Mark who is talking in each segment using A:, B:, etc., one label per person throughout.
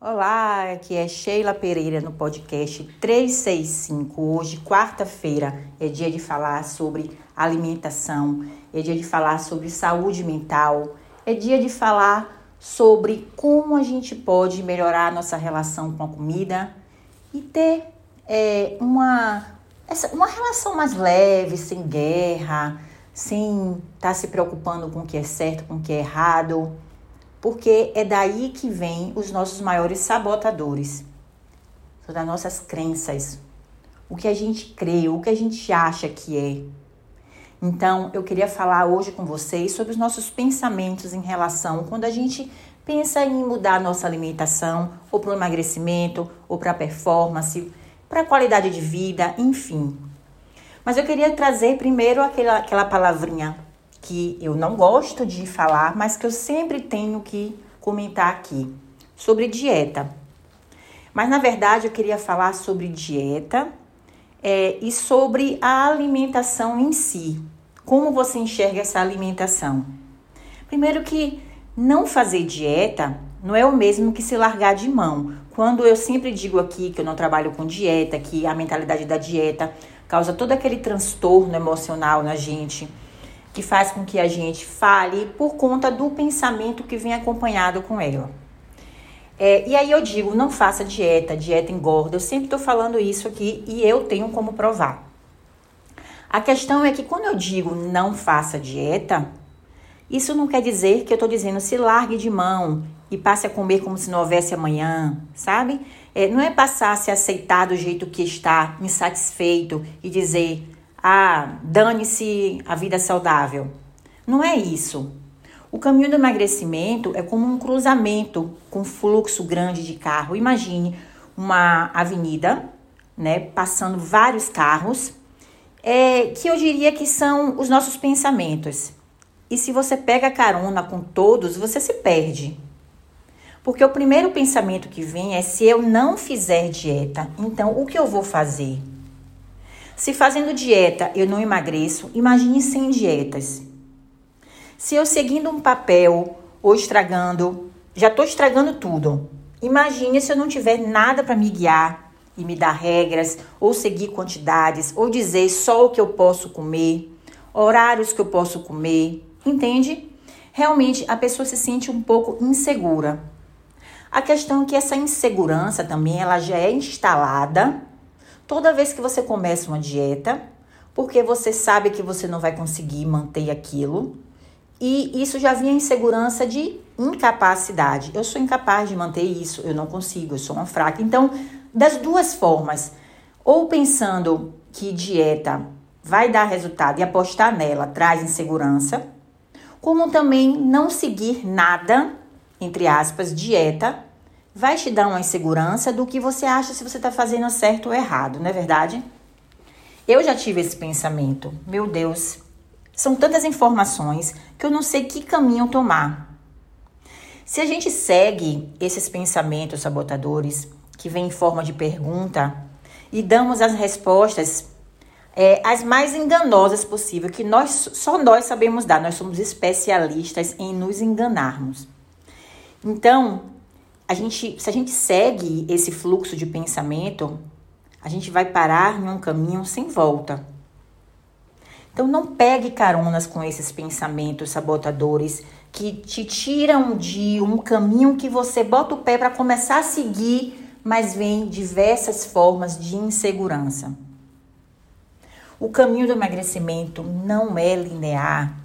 A: Olá, aqui é Sheila Pereira no podcast 365. Hoje, quarta-feira, é dia de falar sobre alimentação, é dia de falar sobre saúde mental, é dia de falar sobre como a gente pode melhorar a nossa relação com a comida e ter é, uma, essa, uma relação mais leve, sem guerra, sem estar tá se preocupando com o que é certo, com o que é errado porque é daí que vem os nossos maiores sabotadores. São das nossas crenças, o que a gente crê, o que a gente acha que é. Então, eu queria falar hoje com vocês sobre os nossos pensamentos em relação quando a gente pensa em mudar a nossa alimentação, ou para o emagrecimento, ou para a performance, para a qualidade de vida, enfim. Mas eu queria trazer primeiro aquela, aquela palavrinha que eu não gosto de falar, mas que eu sempre tenho que comentar aqui sobre dieta. Mas na verdade eu queria falar sobre dieta é, e sobre a alimentação em si. Como você enxerga essa alimentação? Primeiro que não fazer dieta não é o mesmo que se largar de mão. Quando eu sempre digo aqui que eu não trabalho com dieta, que a mentalidade da dieta causa todo aquele transtorno emocional na gente, que faz com que a gente fale por conta do pensamento que vem acompanhado com ela. É, e aí eu digo, não faça dieta, dieta engorda. Eu sempre estou falando isso aqui e eu tenho como provar. A questão é que quando eu digo não faça dieta, isso não quer dizer que eu estou dizendo se largue de mão e passe a comer como se não houvesse amanhã, sabe? É, não é passar a se aceitar do jeito que está, insatisfeito e dizer ah, dane-se a vida saudável. Não é isso. O caminho do emagrecimento é como um cruzamento com fluxo grande de carro. Imagine uma avenida, né, passando vários carros, é, que eu diria que são os nossos pensamentos. E se você pega carona com todos, você se perde. Porque o primeiro pensamento que vem é: se eu não fizer dieta, então o que eu vou fazer? Se fazendo dieta eu não emagreço, imagine sem dietas. Se eu seguindo um papel ou estragando, já estou estragando tudo. Imagine se eu não tiver nada para me guiar e me dar regras, ou seguir quantidades, ou dizer só o que eu posso comer, horários que eu posso comer, entende? Realmente a pessoa se sente um pouco insegura. A questão é que essa insegurança também ela já é instalada toda vez que você começa uma dieta, porque você sabe que você não vai conseguir manter aquilo. E isso já vinha insegurança de incapacidade. Eu sou incapaz de manter isso, eu não consigo, eu sou uma fraca. Então, das duas formas, ou pensando que dieta vai dar resultado e apostar nela traz insegurança, como também não seguir nada, entre aspas, dieta, vai te dar uma insegurança do que você acha se você está fazendo certo ou errado, não é verdade? Eu já tive esse pensamento. Meu Deus, são tantas informações que eu não sei que caminho tomar. Se a gente segue esses pensamentos sabotadores que vêm em forma de pergunta e damos as respostas é, as mais enganosas possível, que nós só nós sabemos dar, nós somos especialistas em nos enganarmos. Então, a gente, se a gente segue esse fluxo de pensamento, a gente vai parar em um caminho sem volta. Então não pegue caronas com esses pensamentos sabotadores que te tiram de um caminho que você bota o pé para começar a seguir, mas vem diversas formas de insegurança. O caminho do emagrecimento não é linear.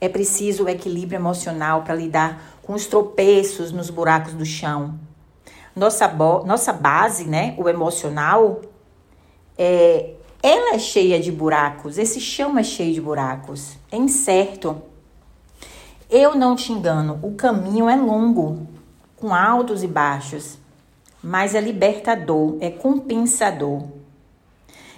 A: É preciso o equilíbrio emocional para lidar com os tropeços nos buracos do chão. Nossa, nossa base, né, o emocional, é, ela é cheia de buracos, esse chão é cheio de buracos, é incerto. Eu não te engano, o caminho é longo, com altos e baixos, mas é libertador, é compensador.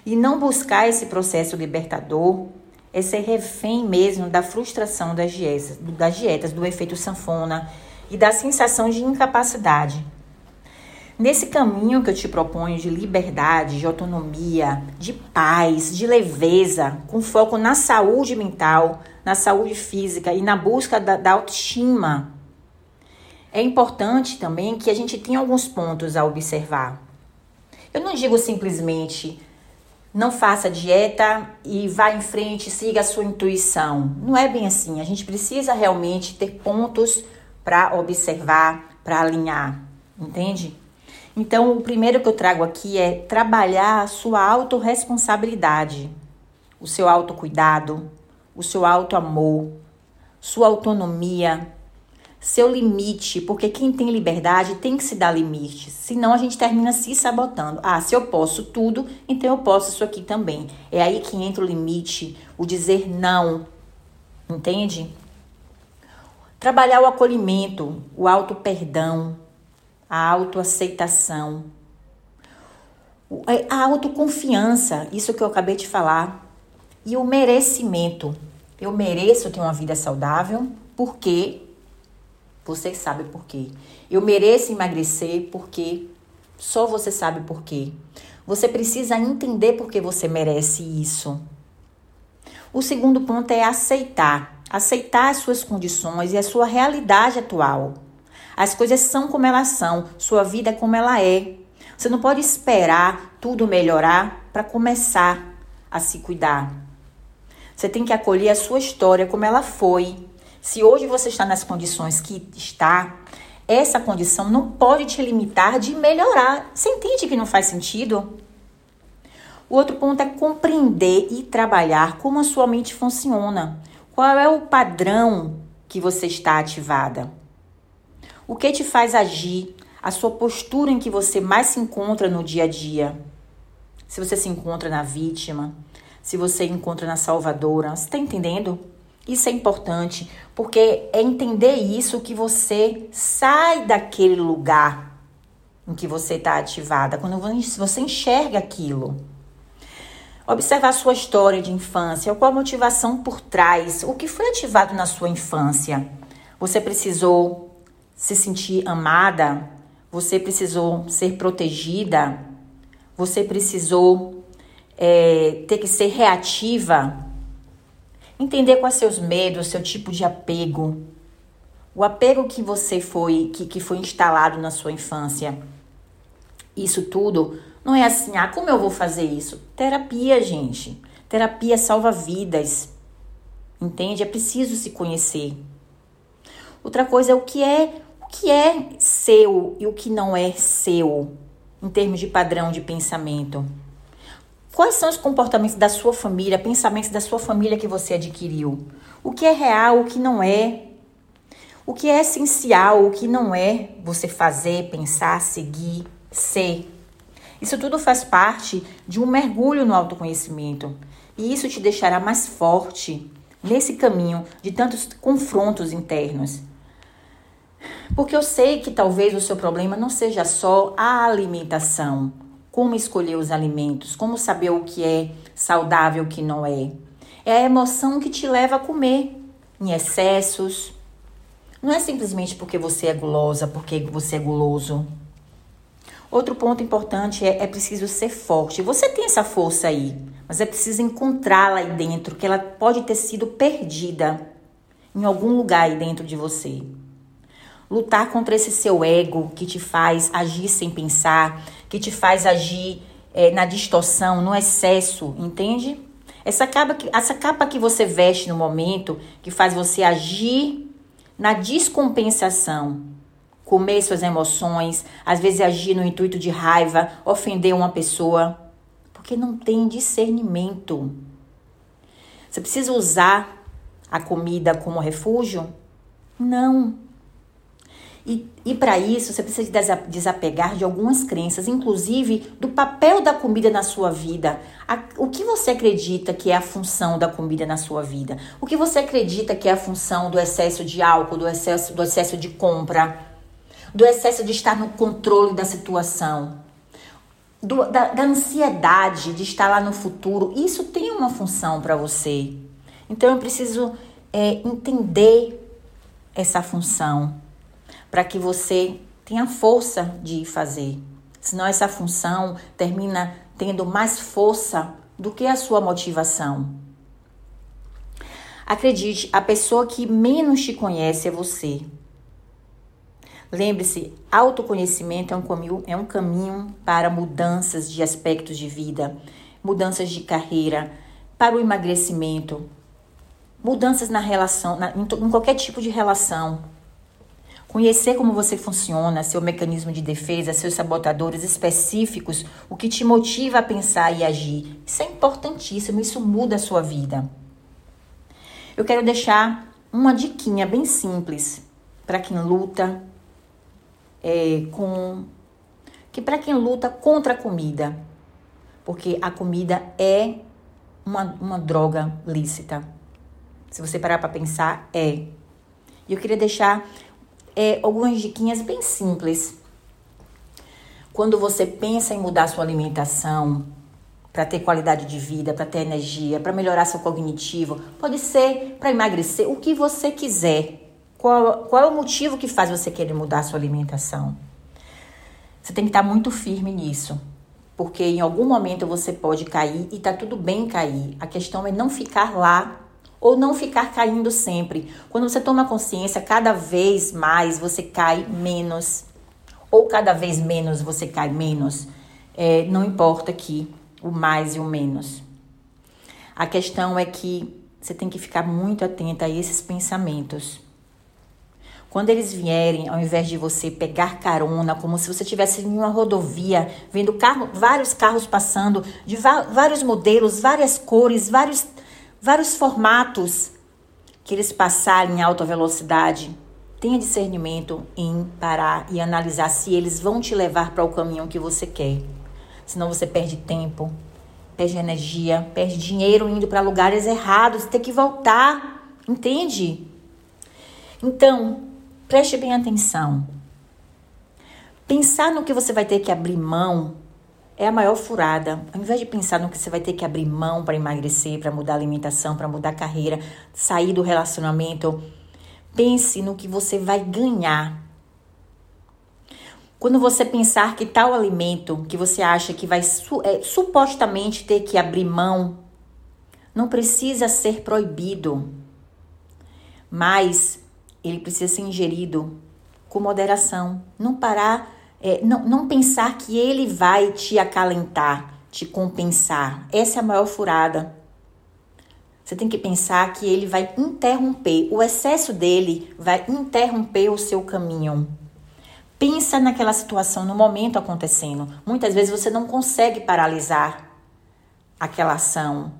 A: E não buscar esse processo libertador é ser refém mesmo da frustração das dietas, das dietas, do efeito sanfona e da sensação de incapacidade. Nesse caminho que eu te proponho de liberdade, de autonomia, de paz, de leveza, com foco na saúde mental, na saúde física e na busca da, da autoestima, é importante também que a gente tenha alguns pontos a observar. Eu não digo simplesmente não faça dieta e vá em frente, siga a sua intuição. Não é bem assim. A gente precisa realmente ter pontos para observar, para alinhar, entende? Então, o primeiro que eu trago aqui é trabalhar a sua autorresponsabilidade, o seu autocuidado, o seu autoamor, sua autonomia, seu limite, porque quem tem liberdade tem que se dar limites, senão a gente termina se sabotando. Ah, se eu posso tudo, então eu posso isso aqui também. É aí que entra o limite, o dizer não, entende? Trabalhar o acolhimento, o auto-perdão, a autoaceitação, a autoconfiança, isso que eu acabei de falar, e o merecimento. Eu mereço ter uma vida saudável porque você sabe por quê. Eu mereço emagrecer porque só você sabe por quê. Você precisa entender por que você merece isso. O segundo ponto é aceitar. Aceitar as suas condições e a sua realidade atual. As coisas são como elas são, sua vida é como ela é. Você não pode esperar tudo melhorar para começar a se cuidar. Você tem que acolher a sua história como ela foi se hoje você está nas condições que está, essa condição não pode te limitar de melhorar. Você entende que não faz sentido? O outro ponto é compreender e trabalhar como a sua mente funciona. Qual é o padrão que você está ativada? O que te faz agir? A sua postura em que você mais se encontra no dia a dia. Se você se encontra na vítima, se você encontra na salvadora, você está entendendo? Isso é importante, porque é entender isso que você sai daquele lugar em que você está ativada, quando você enxerga aquilo. Observar sua história de infância, qual a motivação por trás, o que foi ativado na sua infância. Você precisou se sentir amada, você precisou ser protegida, você precisou é, ter que ser reativa Entender quais seus medos, seu tipo de apego. O apego que você foi, que, que foi instalado na sua infância. Isso tudo não é assim, ah, como eu vou fazer isso? Terapia, gente. Terapia salva vidas. Entende? É preciso se conhecer. Outra coisa é o que é o que é seu e o que não é seu em termos de padrão de pensamento. Quais são os comportamentos da sua família, pensamentos da sua família que você adquiriu? O que é real, o que não é? O que é essencial, o que não é você fazer, pensar, seguir, ser? Isso tudo faz parte de um mergulho no autoconhecimento. E isso te deixará mais forte nesse caminho de tantos confrontos internos. Porque eu sei que talvez o seu problema não seja só a alimentação, como escolher os alimentos, como saber o que é saudável o que não é. É a emoção que te leva a comer em excessos. Não é simplesmente porque você é gulosa, porque você é guloso. Outro ponto importante é, é preciso ser forte. Você tem essa força aí, mas é preciso encontrá-la aí dentro, que ela pode ter sido perdida em algum lugar aí dentro de você. Lutar contra esse seu ego que te faz agir sem pensar, que te faz agir é, na distorção, no excesso, entende? Essa capa, que, essa capa que você veste no momento, que faz você agir na descompensação, comer suas emoções, às vezes agir no intuito de raiva, ofender uma pessoa, porque não tem discernimento. Você precisa usar a comida como refúgio? Não. E, e para isso você precisa desapegar de algumas crenças, inclusive do papel da comida na sua vida. A, o que você acredita que é a função da comida na sua vida? O que você acredita que é a função do excesso de álcool, do excesso, do excesso de compra, do excesso de estar no controle da situação? Do, da, da ansiedade de estar lá no futuro, isso tem uma função para você. Então eu preciso é, entender essa função para que você tenha força de fazer. Senão essa função termina tendo mais força do que a sua motivação. Acredite, a pessoa que menos te conhece é você. Lembre-se, autoconhecimento é um, caminho, é um caminho para mudanças de aspectos de vida, mudanças de carreira, para o emagrecimento, mudanças na relação, na, em, em qualquer tipo de relação. Conhecer como você funciona, seu mecanismo de defesa, seus sabotadores específicos, o que te motiva a pensar e agir. Isso é importantíssimo, isso muda a sua vida. Eu quero deixar uma diquinha bem simples para quem luta é, com que para quem luta contra a comida, porque a comida é uma, uma droga lícita. Se você parar para pensar, é. E eu queria deixar é, algumas diquinhas bem simples. Quando você pensa em mudar sua alimentação para ter qualidade de vida, para ter energia, para melhorar seu cognitivo, pode ser para emagrecer, o que você quiser. Qual, qual é o motivo que faz você querer mudar sua alimentação? Você tem que estar muito firme nisso porque em algum momento você pode cair e tá tudo bem cair. A questão é não ficar lá ou não ficar caindo sempre. Quando você toma consciência, cada vez mais você cai menos, ou cada vez menos você cai menos. É, não importa aqui o mais e o menos. A questão é que você tem que ficar muito atenta a esses pensamentos. Quando eles vierem, ao invés de você pegar carona, como se você estivesse em uma rodovia, vendo carro, vários carros passando, de vários modelos, várias cores, vários, vários formatos, que eles passarem em alta velocidade, tenha discernimento em parar e analisar se eles vão te levar para o caminho que você quer. Senão você perde tempo, perde energia, perde dinheiro indo para lugares errados, tem que voltar, entende? Então, Preste bem atenção. Pensar no que você vai ter que abrir mão é a maior furada. Ao invés de pensar no que você vai ter que abrir mão para emagrecer, para mudar a alimentação, para mudar a carreira, sair do relacionamento, pense no que você vai ganhar. Quando você pensar que tal alimento que você acha que vai é, supostamente ter que abrir mão, não precisa ser proibido, mas ele precisa ser ingerido com moderação. Não parar, é, não, não pensar que ele vai te acalentar, te compensar. Essa é a maior furada. Você tem que pensar que ele vai interromper, o excesso dele vai interromper o seu caminho. Pensa naquela situação, no momento acontecendo. Muitas vezes você não consegue paralisar aquela ação.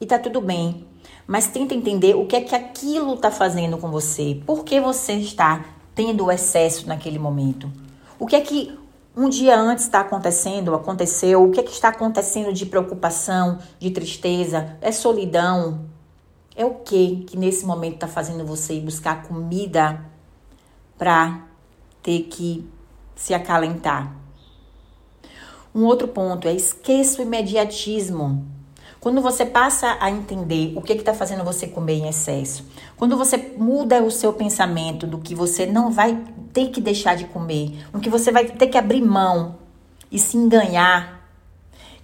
A: E tá tudo bem mas tenta entender o que é que aquilo está fazendo com você. Por que você está tendo o excesso naquele momento? O que é que um dia antes está acontecendo, aconteceu? O que é que está acontecendo de preocupação, de tristeza? É solidão? É o que que nesse momento está fazendo você ir buscar comida para ter que se acalentar? Um outro ponto é esqueça o imediatismo. Quando você passa a entender o que está fazendo você comer em excesso, quando você muda o seu pensamento do que você não vai ter que deixar de comer, do que você vai ter que abrir mão e se enganhar,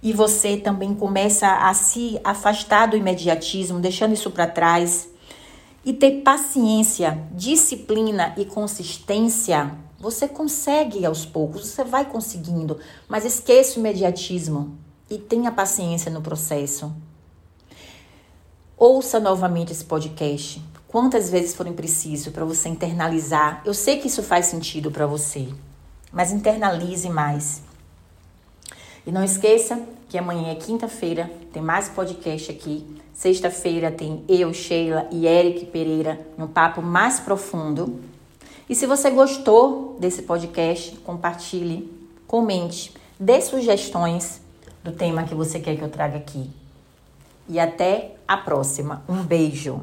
A: e você também começa a se afastar do imediatismo, deixando isso para trás, e ter paciência, disciplina e consistência, você consegue aos poucos, você vai conseguindo, mas esqueça o imediatismo e tenha paciência no processo. Ouça novamente esse podcast. Quantas vezes forem preciso para você internalizar. Eu sei que isso faz sentido para você, mas internalize mais. E não esqueça que amanhã é quinta-feira, tem mais podcast aqui. Sexta-feira tem eu, Sheila e Eric Pereira um papo mais profundo. E se você gostou desse podcast, compartilhe, comente, dê sugestões do tema que você quer que eu traga aqui. E até a próxima. Um beijo.